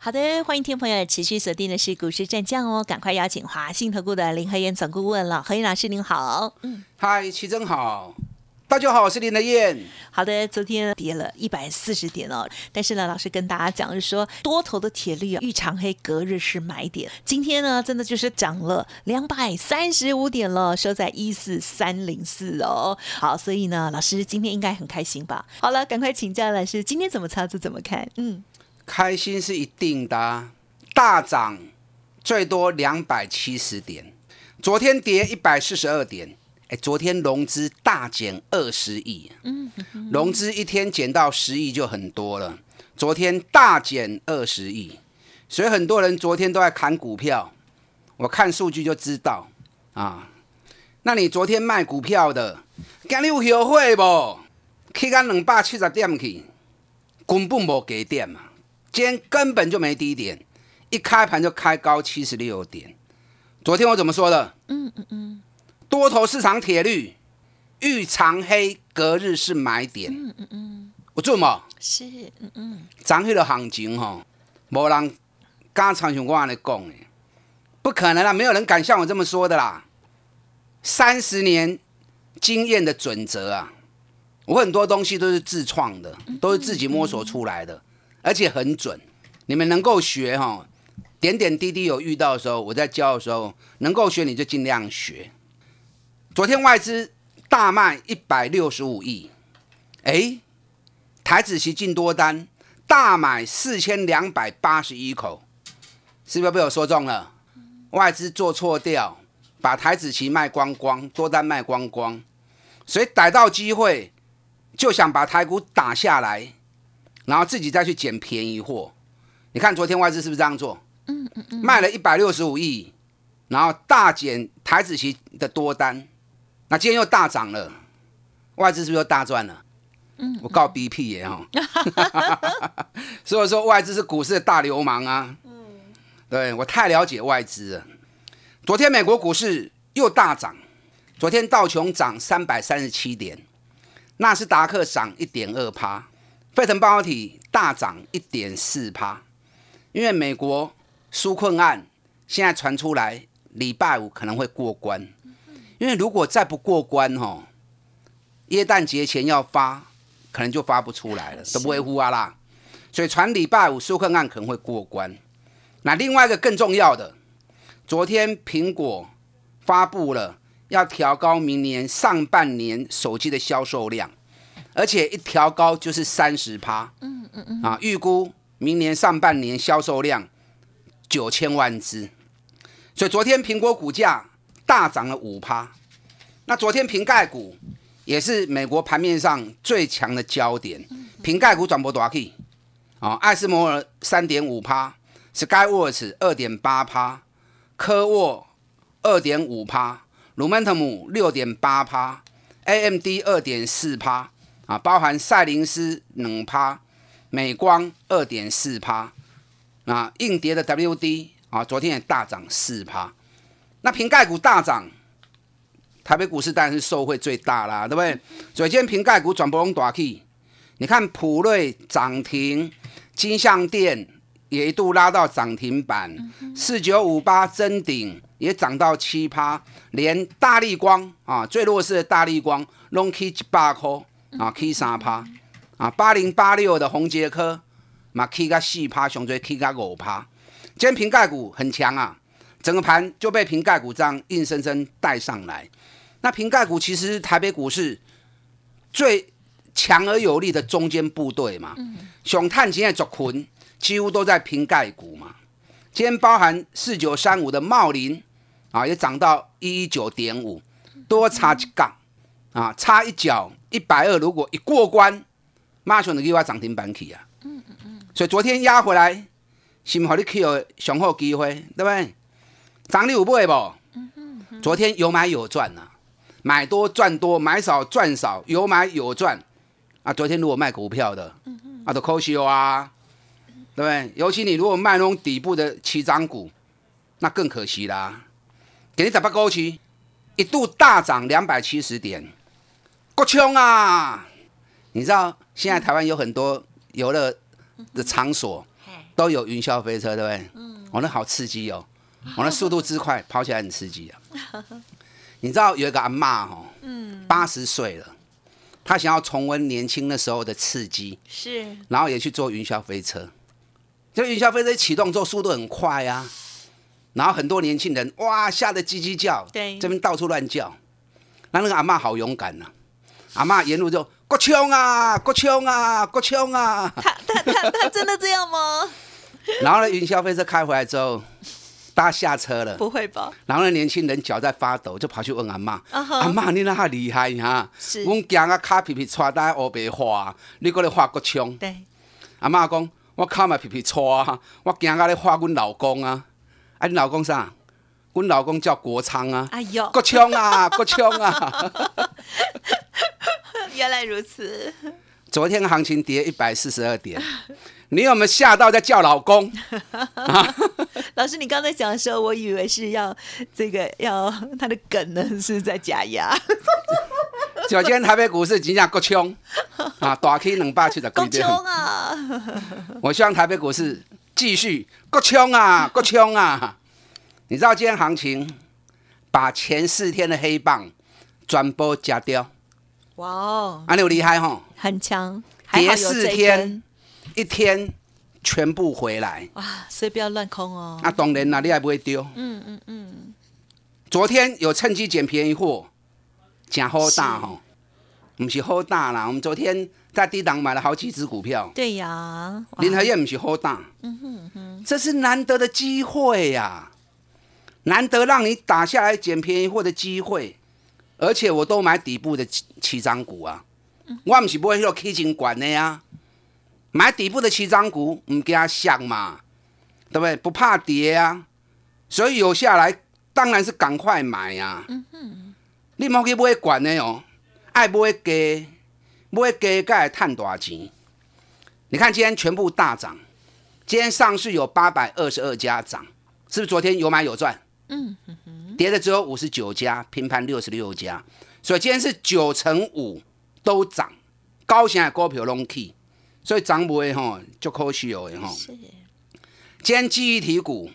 好的，欢迎听众朋友持续锁定的是股市战将哦，赶快邀请华信投顾的林和燕总顾问了，何燕老师您好。嗯，嗨，齐真好。大家好，我是林德燕。好的，昨天跌了一百四十点哦，但是呢，老师跟大家讲是说，多头的铁律啊，遇长黑隔日是买点。今天呢，真的就是涨了两百三十五点了，收在一四三零四哦。好，所以呢，老师今天应该很开心吧？好了，赶快请教老师，今天怎么操作？怎么看？嗯，开心是一定的，大涨最多两百七十点，昨天跌一百四十二点。哎，昨天融资大减二十亿，融资一天减到十亿就很多了。昨天大减二十亿，所以很多人昨天都在砍股票。我看数据就知道啊。那你昨天卖股票的，今日有后悔不？去到两百七十点去，根本无给点嘛。今天根本就没低点，一开盘就开高七十六点。昨天我怎么说的？嗯嗯嗯。多头市场铁律，遇长黑隔日是买点。嗯嗯嗯，我做嘛？是嗯嗯，涨黑的行情吼，无人敢长像我安尼讲的，不可能啦，没有人敢像我这么说的啦。三十年经验的准则啊，我很多东西都是自创的，都是自己摸索出来的，而且很准。你们能够学哈，点点滴滴有遇到的时候，我在教的时候，能够学你就尽量学。昨天外资大卖一百六十五亿，哎，台子期进多单，大买四千两百八十一口，是不是被我说中了？外资做错掉，把台子期卖光光，多单卖光光，所以逮到机会就想把台股打下来，然后自己再去捡便宜货。你看昨天外资是不是这样做？嗯嗯嗯，卖了一百六十五亿，然后大减台子期的多单。那今天又大涨了，外资是不是又大赚了？嗯，我告 B P 耶哈，所以说外资是股市的大流氓啊。嗯，对我太了解外资了。昨天美国股市又大涨，昨天道琼涨三百三十七点，纳斯达克涨一点二趴，费城半导体大涨一点四趴。因为美国纾困案现在传出来，礼拜五可能会过关。因为如果再不过关哈，耶诞节前要发，可能就发不出来了，都不会呼啊啦。所以传礼拜五纾困案可能会过关。那另外一个更重要的，昨天苹果发布了要调高明年上半年手机的销售量，而且一调高就是三十趴。嗯嗯嗯。啊，预估明年上半年销售量九千万只。所以昨天苹果股价。大涨了五趴，那昨天瓶盖股也是美国盘面上最强的焦点。瓶盖股转播多少 K？啊，艾斯摩尔三点五趴，Skyworks 二点八趴，科沃二点五趴，鲁曼特姆六点八趴，AMD 二点四趴，啊，包含赛灵思两趴，美光二点四趴，啊，硬碟的 WD 啊，昨天也大涨四趴。那瓶盖股大涨，台北股市当然是受惠最大啦，对不对？所以今天瓶盖股转波龙大起，你看普瑞涨停，金相店也一度拉到涨停板，四九五八真顶也涨到七趴，连大力光啊最弱势的大力光拢起一百块啊，起三趴啊，八零八六的红杰科嘛起个四趴，上最起个五趴，今天瓶盖股很强啊。整个盘就被瓶盖股这样硬生生带上来。那瓶盖股其实台北股市最强而有力的中间部队嘛。熊探今的族群几乎都在瓶盖股嘛。今天包含四九三五的茂林啊，也涨到一一九点五，多差一杠啊，差一角一百二。如果一过关，马上就给我涨停板去啊。嗯嗯嗯。所以昨天压回来，是唔好你去有雄厚机会，对不对？涨你五倍不？昨天有买有赚呐，买多赚多，买少赚少，有买有赚。啊，昨天如果卖股票的，啊，都可惜啊，对不对？尤其你如果卖那种底部的七张股，那更可惜啦。给你十八高期，一度大涨两百七十点，够冲啊！你知道现在台湾有很多游乐的场所都有云霄飞车，对不对？嗯，哦，那好刺激哦，哦，那速度之快，跑起来很刺激啊。你知道有一个阿妈哦，嗯，八十岁了。他想要重温年轻的时候的刺激，是，然后也去坐云霄飞车。就云霄飞车启动之后，速度很快啊，然后很多年轻人哇吓得叽叽叫，对，这边到处乱叫。那那个阿妈好勇敢呐，阿妈沿路就国枪啊，国枪啊，国枪啊。他他他他真的这样吗？然后呢，云霄飞车开回来之后。大家下车了，不会吧？然后那年轻人脚在发抖，就跑去问阿妈：“阿妈，你那厉害哈？是，我惊啊，卡皮皮抓在乌白花，你过来画国枪。”对，阿妈讲：“我卡嘛皮皮抓，我惊啊，咧画阮老公啊。啊，你老公啥？阮老公叫国昌啊。哎呦，国昌啊，国昌啊！原来如此。昨天行情跌一百四十二点。你有没有吓到在叫老公？老师，你刚才讲的时候，我以为是要这个要他的梗呢，是在假牙。就今天台北股市真正够冲啊，大 K 两百七十够冲啊！我希望台北股市继续够冲啊，够冲啊！你知道今天行情把前四天的黑棒转播加掉？哇哦，啊，你有厉害哈？很强，跌四天。一天全部回来哇！所以不要乱空哦。啊当然啦，你还不会丢。嗯嗯嗯。昨天有趁机捡便宜货，假好大哈，不是好大啦。我们昨天在低档买了好几只股票。对呀。林和燕不是好大。嗯哼哼。这是难得的机会呀，难得让你打下来捡便宜货的机会，而且我都买底部的起起涨股啊。我不是不会去 K 金管的呀。买底部的七张股，唔给他想嘛，对不对？不怕跌啊，所以有下来当然是赶快买呀。你莫去买管的哦，爱买低，买低该赚大钱。你看今天全部大涨，今天上市有八百二十二家涨，是不是昨天有买有赚？嗯跌的只有五十九家，平盘六十六家，所以今天是九成五都涨，高型的股票拢起。所以涨不会吼，就可惜哦哈。是。今天记忆体股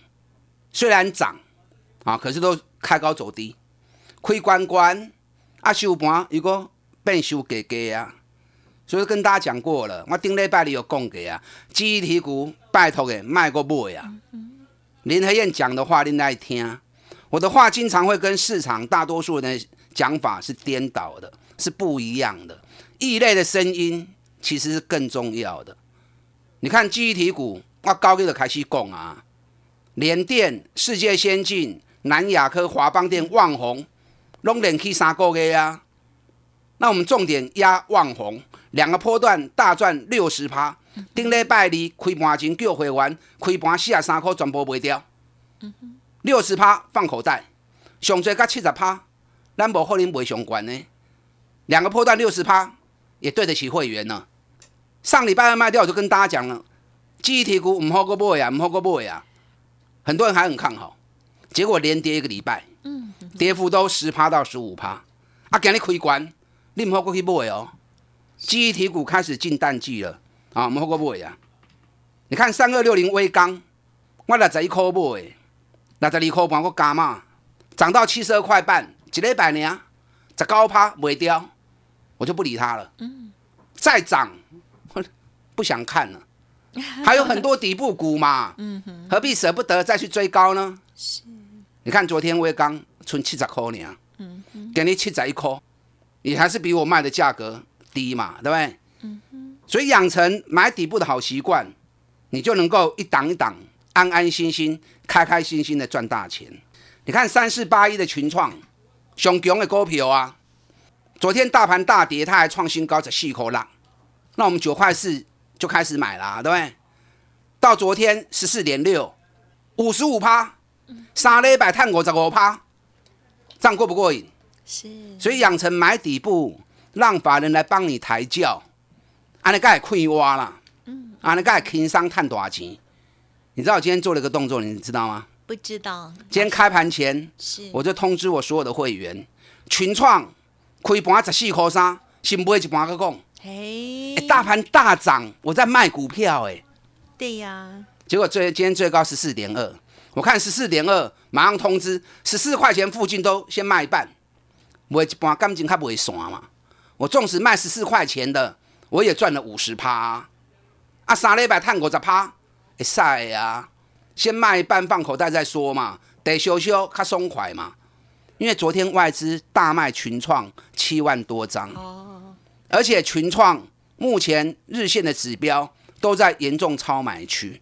虽然涨啊，可是都开高走低，亏关关啊收盘如果变收低低啊。所以跟大家讲过了，我顶礼拜里有讲过啊，记忆体股拜托的卖过买啊。林和燕讲的话，您爱听。我的话经常会跟市场大多数人的讲法是颠倒的，是不一样的，异类的声音。其实是更重要的。你看记忆体股，我高一的开始讲啊，联电、世界先进、南亚科、华邦电、旺宏，拢连起三个月啊。那我们重点压旺宏，两个波段大赚六十趴。顶礼拜二开盘前叫会员开盘四十三块全部卖掉，六十趴放口袋，上最到七十趴，咱无可能卖上关呢。两个破段六十趴，也对得起会员呢。上礼拜二卖掉，我就跟大家讲了，记忆体股唔好过买呀，唔好过买呀，很多人还很看好，结果连跌一个礼拜，嗯，跌幅都十趴到十五趴，啊，今日开关，你唔好过去买哦，记忆体股开始进淡季了，啊，唔好过买啊，你看三二六零微钢，我六十一块买，六十二块半我加嘛，涨到七十二块半，一礼拜呢，十九趴卖掉，我就不理它了，嗯，再涨。不想看了，还有很多底部股嘛，何必舍不得再去追高呢？是，你看昨天微刚存七十块呢，给你七十一块，你还是比我卖的价格低嘛，对不对？所以养成买底部的好习惯，你就能够一档一档安安心心、开开心心的赚大钱。你看三四八一的群创，熊强的股票啊，昨天大盘大跌，它还创新高，在四块浪，那我们九块四。就开始买了，对不对？到昨天十四点六，五十五趴，三礼拜探五十五趴，这样过不过瘾？是，所以养成买底部，让法人来帮你抬轿，安尼该开挖啦，嗯，安尼该轻松赚大钱。你知道我今天做了一个动作，你知道吗？不知道。今天开盘前，是我就通知我所有的会员，群创开盘十四块三，先买一盘个讲，嘿哎，大盘大涨，我在卖股票，哎，对呀，结果最今天最高十四点二，我看十四点二，马上通知十四块钱附近都先卖一半，卖一半感情较不会散嘛。我纵使卖十四块钱的，我也赚了五十趴。啊！啊，三礼拜探五十趴，会使的啊！先卖一半放口袋再说嘛，得修修较松快嘛。因为昨天外资大卖群创七万多张，哦，而且群创目前日线的指标都在严重超买区，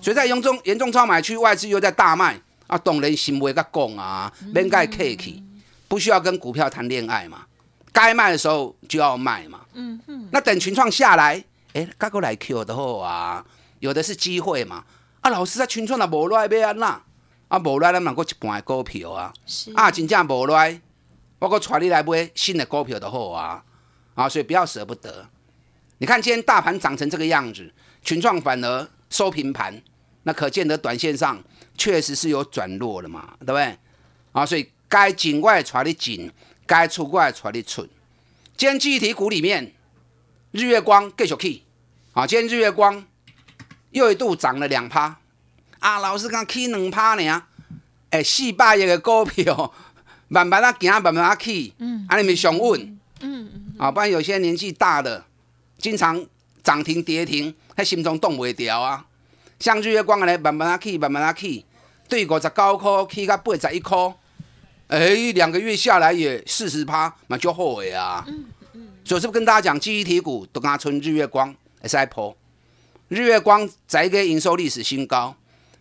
所以在严重严重超买区，外资又在大卖。啊，懂人行为个讲啊，免该客气，不需要跟股票谈恋爱嘛，该卖的时候就要卖嘛，嗯嗯，那等群创下来，哎，该过来 Q 的后啊，有的是机会嘛，啊，老师在群创的无赖要安那，啊，无赖咱嘛过一半的股票啊。是啊，真正无赖，我搁带你来买新的股票就好啊！啊，所以不要舍不得。你看今天大盘涨成这个样子，群创反而收平盘，那可见得短线上确实是有转弱了嘛，对不对？啊，所以该紧过来带你紧，该出过来带你出。今天记忆体股里面，日月光继续起，啊，今天日月光又一度涨了两趴，啊，老师讲起两趴呢。诶，四百亿的股票，慢慢啊行，慢慢啊起，嗯，安尼咪上稳，嗯。嗯，啊，不然有些年纪大的，经常涨停跌停，他心中动不掉啊。像日月光安尼慢慢啊起，慢慢啊起，对五十九块起到八十一块，诶，两个月下来也四十趴，蛮就好诶啊。嗯嗯，所以是不是跟大家讲，记忆体股都跟他存日月光，会使破。日月光再一个营收历史新高。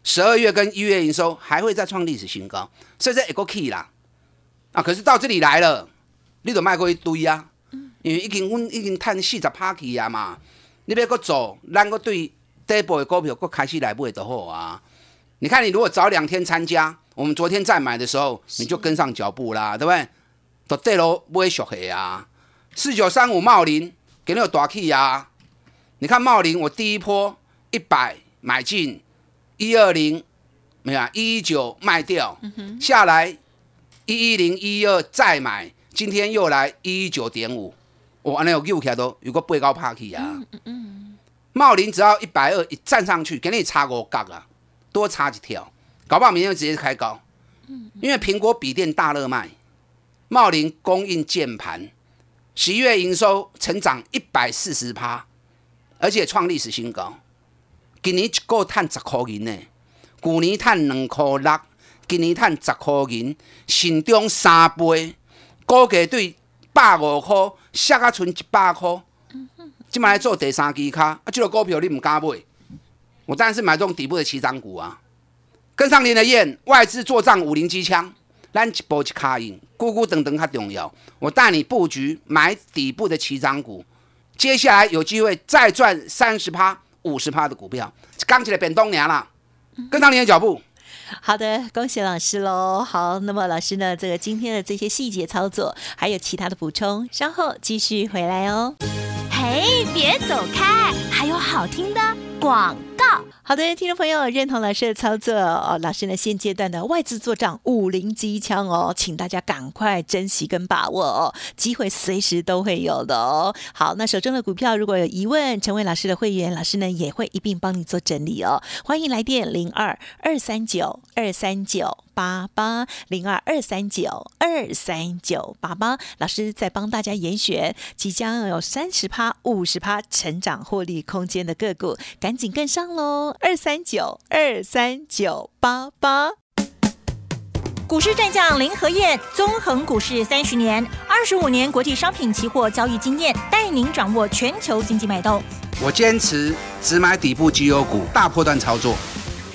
十二月跟一月营收还会再创历史新高，所以这一个 key 啦。啊，可是到这里来了，你都卖过一堆啊，因为已经阮已经赚四十趴去啊嘛，你要搁走，咱搁对底部的股票搁开始来买就好啊。你看，你如果早两天参加，我们昨天再买的时候，你就跟上脚步啦，对不对？都对喽，买熟黑啊，四九三五茂林给你有大 key 啊。你看茂林，我第一波一百买进。一二零没有啊，一一九卖掉，下来一一零一二再买，今天又来一一九点五，我安尼有又起来都有个背高趴起啊。茂林只要一百二一站上去，给你差五角啊，多差一条，搞不好明天就直接开高。因为苹果笔电大热卖，茂林供应键盘，十一月营收成长一百四十趴，而且创历史新高。今年一个赚十块银呢，去年赚两块六，今年赚十块银，成长三倍，估计对百五块，下啊剩一百块。即卖来做第三支卡，啊，这个股票你唔敢买，我当然是买这种底部的起涨股啊。跟上林的燕，外资做账五零机枪，咱一波一卡赢，咕咕等等较重要。我带你布局买底部的起涨股，接下来有机会再赚三十趴。五十趴的股票，刚起来变东娘了，跟上你的脚步。好的，恭喜老师喽！好，那么老师呢，这个今天的这些细节操作，还有其他的补充，稍后继续回来哦。嘿，别走开，还有好听的广告。好的，听众朋友，认同老师的操作哦。老师呢，现阶段的外资做账五零机枪哦，请大家赶快珍惜跟把握哦，机会随时都会有的哦。好，那手中的股票如果有疑问，成为老师的会员，老师呢也会一并帮你做整理哦。欢迎来电零二二三九二三九八八零二二三九二三九八八，老师在帮大家严选即将有三十趴、五十趴成长获利空间的个股，赶紧跟上喽！二三九二三九八八，股市战将林和燕，纵横股市三十年，二十五年国际商品期货交易经验，带您掌握全球经济脉动。我坚持只买底部绩优股，大波段操作。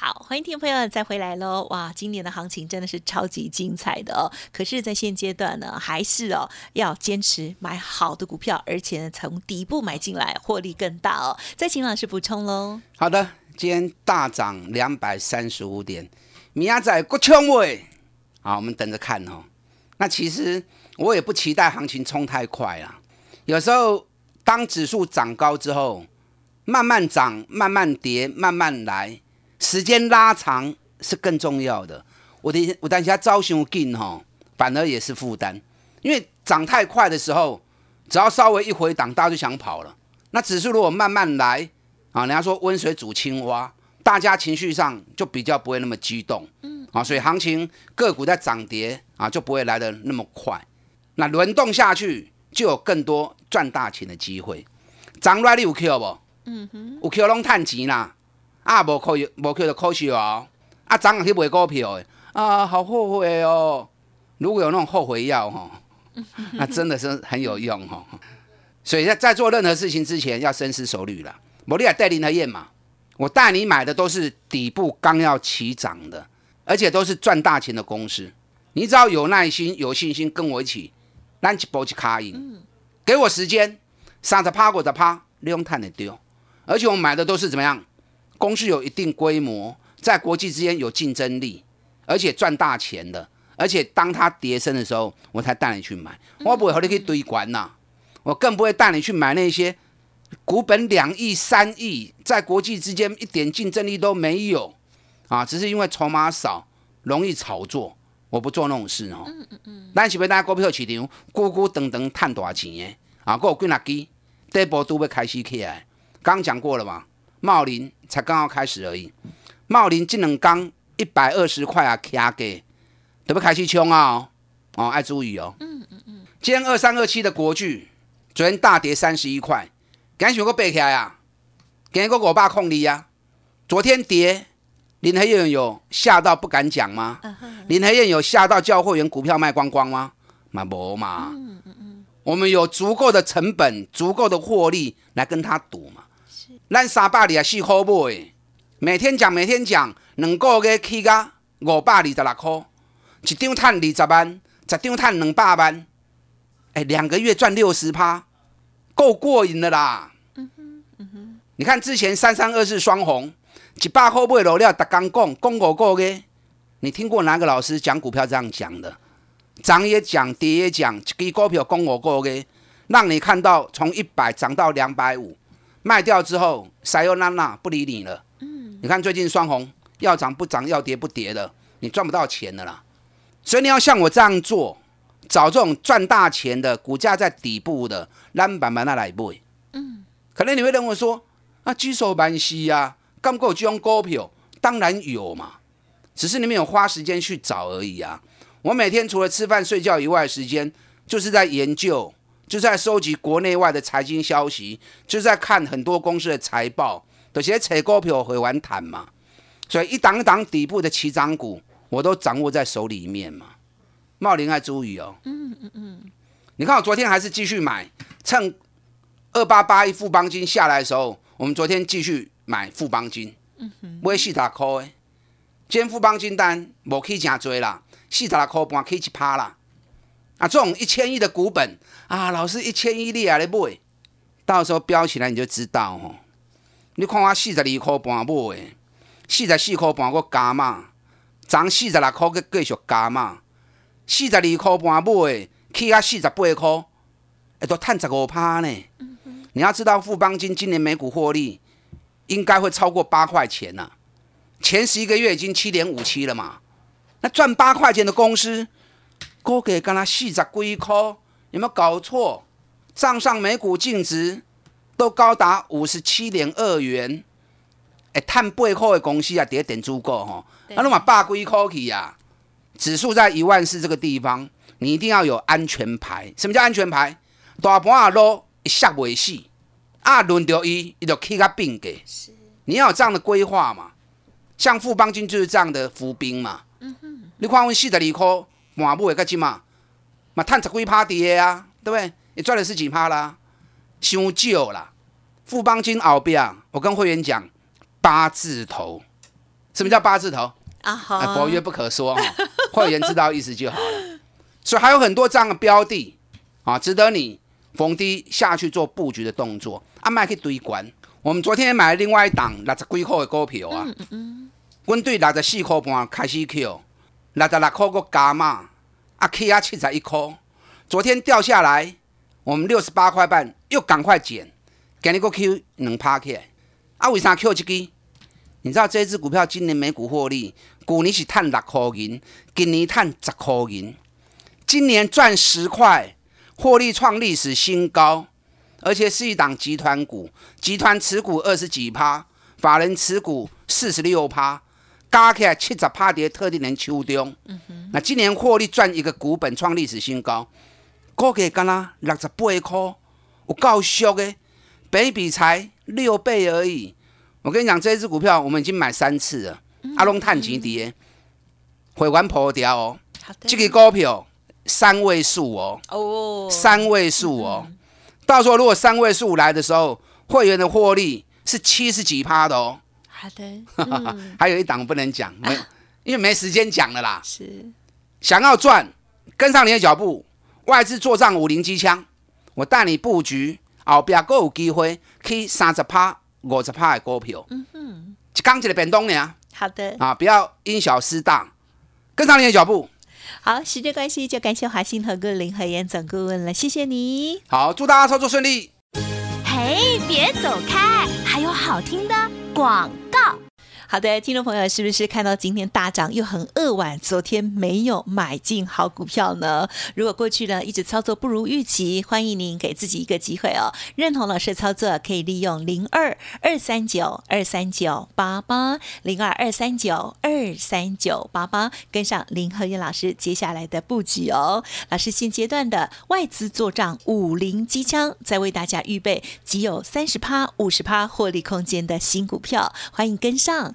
好。欢迎听众朋友再回来喽！哇，今年的行情真的是超级精彩的哦。可是，在现阶段呢，还是哦要坚持买好的股票，而且呢从底部买进来，获利更大哦。再请老师补充喽。好的，今天大涨两百三十五点，米亚仔国冲位，好，我们等着看哦。那其实我也不期待行情冲太快啊。有时候当指数涨高之后，慢慢涨，慢慢跌，慢慢来。时间拉长是更重要的。我的我担心它招熊进哈，反而也是负担。因为涨太快的时候，只要稍微一回档，大家就想跑了。那指数如果慢慢来啊，人家说温水煮青蛙，大家情绪上就比较不会那么激动。嗯，啊，所以行情个股在涨跌啊，就不会来的那么快。那轮动下去，就有更多赚大钱的机会。涨来你有 Q 不？嗯哼，有 Q 拢探钱啦。啊，无可以，无可以就可惜哦。啊，涨上去买股票的啊，好后悔哦。如果有那种后悔药哈，那真的是很有用哈。所以在在做任何事情之前，要深思熟虑了。摩利亚带林和燕嘛，我带你买的都是底部刚要起涨的，而且都是赚大钱的公司。你只要有耐心、有信心，跟我一起拉起波起卡赢，给我时间，上着趴过着趴，利用碳的丢。而且我们买的都是怎么样？公司有一定规模，在国际之间有竞争力，而且赚大钱的，而且当它跌升的时候，我才带你去买。我不会和你去堆管呐，我更不会带你去买那些股本两亿、三亿，在国际之间一点竞争力都没有啊，只是因为筹码少，容易炒作。我不做那种事哦。嗯嗯嗯。咱是要大家股票市场，咕咕等等赚大钱的啊，还有几哪支，第一波都要开始起来。刚讲过了嘛。茂林才刚刚开始而已，茂林技能钢一百二十块啊，卡给，得不开始冲啊？哦，爱注意哦。嗯嗯嗯。今天二三二七的国巨，昨天大跌三十一块，赶紧个背起来啊！给个我爸控力呀。昨天跌，林黑燕有吓到不敢讲吗？林黑燕有吓到叫会员股票卖光光吗？嘛无嘛。嗯嗯嗯。我们有足够的成本，足够的获利来跟他赌嘛。咱三百二也四块买，每天讲每天讲，两个月起价五百二十六块，一张赚二十万，十张赚两百万，哎，两个月赚六十趴，够过瘾的啦。嗯哼，嗯哼。你看之前三三二四双红，一百块买落了，逐刚讲讲五个月，你听过哪个老师讲股票这样讲的？涨也讲，跌也讲，一支股票讲五个月，让你看到从一百涨到两百五。卖掉之后，塞又娜娜不理你了。嗯，你看最近双红要涨不涨，要跌不跌的，你赚不到钱的啦。所以你要像我这样做，找这种赚大钱的股价在底部的，烂板板那来买。嗯，可能你会认为说，啊，举手蛮稀呀，刚够这种股票，当然有嘛，只是你没有花时间去找而已啊。我每天除了吃饭睡觉以外，时间就是在研究。就在收集国内外的财经消息，就在看很多公司的财报，有些扯股票会玩谈嘛。所以一档一档底部的起涨股，我都掌握在手里面嘛。茂林爱注意哦。嗯嗯嗯。你看我昨天还是继续买，趁二八八一富邦金下来的时候，我们昨天继续买富邦金。嗯哼。买四十块诶，今天富邦金单无去真多啦，四十六块半去一趴啦。啊，这种一千亿的股本啊，老师一千亿你也来买，到时候飙起来你就知道哦。你看我四十二块半买，四十四块半我加嘛，涨四十六块个继续加嘛，四十二块半买，去啊四十八块，哎，都赚十五趴呢。你要知道富邦金今年每股获利应该会超过八块钱呢，前十一个月已经七点五七了嘛，那赚八块钱的公司。股价跟他四十几块，有没有搞错？账上每股净值都高达五十七点二元。哎，碳八块的公司啊，跌点足够吼，啊那么八几块去呀？指数在一万四这个地方，你一定要有安全牌。什么叫安全牌？大盘啊落一下未死，啊轮到伊，伊就起个病给。是，你要有这样的规划嘛？像富邦金就是这样的伏兵嘛。嗯哼，你看我四十二块。满布也个几嘛，嘛探十几趴跌啊，对不对？你赚了十几趴啦，伤少啦。富邦金后边，我跟会员讲八字头，什么叫八字头？啊好，佛曰不可说哈，会员知道意思就好了。所以还有很多这样的标的啊，值得你逢低下去做布局的动作。啊，卖去堆关。我们昨天买了另外一档六十几块的股票啊，嗯嗯，阮对六十四块半开始 Q，六十六块个加嘛，啊去啊七十一块，昨天掉下来，我们六十八块半又赶快减，今日个 Q 两趴起来，啊为啥 Q 这支？你知道这支股票今年每股获利，去年是赚六块银，今年赚十块银，今年赚十块，获利创历史新高，而且是一档集团股，集团持股二十几趴，法人持股四十六趴，加起来七十趴跌特定年秋中。那今年获利赚一个股本创历史新高，股价干啦六十八块，有够俗的，比比才六倍而已。我跟你讲，这只股票我们已经买三次了，阿龙探钱跌，会员破掉哦。好的，这个股票三位数哦，哦，三位数哦。到时候如果三位数来的时候，会员的获利是七十几趴的哦。好的，嗯还有一档不能讲，没，因为没时间讲了啦。是想要赚，跟上你的脚步，外资做账五零机枪，我带你布局，后边更有机会去三十趴、五十趴的股票。嗯哼，一刚一个变动呢好的，啊，不要因小失大，跟上你的脚步。好，时间关系就感谢华信投顾林和燕总顾问了，谢谢你。好，祝大家操作顺利。嘿，别走开，还有好听的广告。好的，听众朋友，是不是看到今天大涨又很扼腕？昨天没有买进好股票呢？如果过去呢一直操作不如预期，欢迎您给自己一个机会哦。认同老师的操作，可以利用零二二三九二三九八八零二二三九二三九八八跟上林和燕老师接下来的布局哦。老师现阶段的外资做账五零机枪，在为大家预备只有三十趴、五十趴获利空间的新股票，欢迎跟上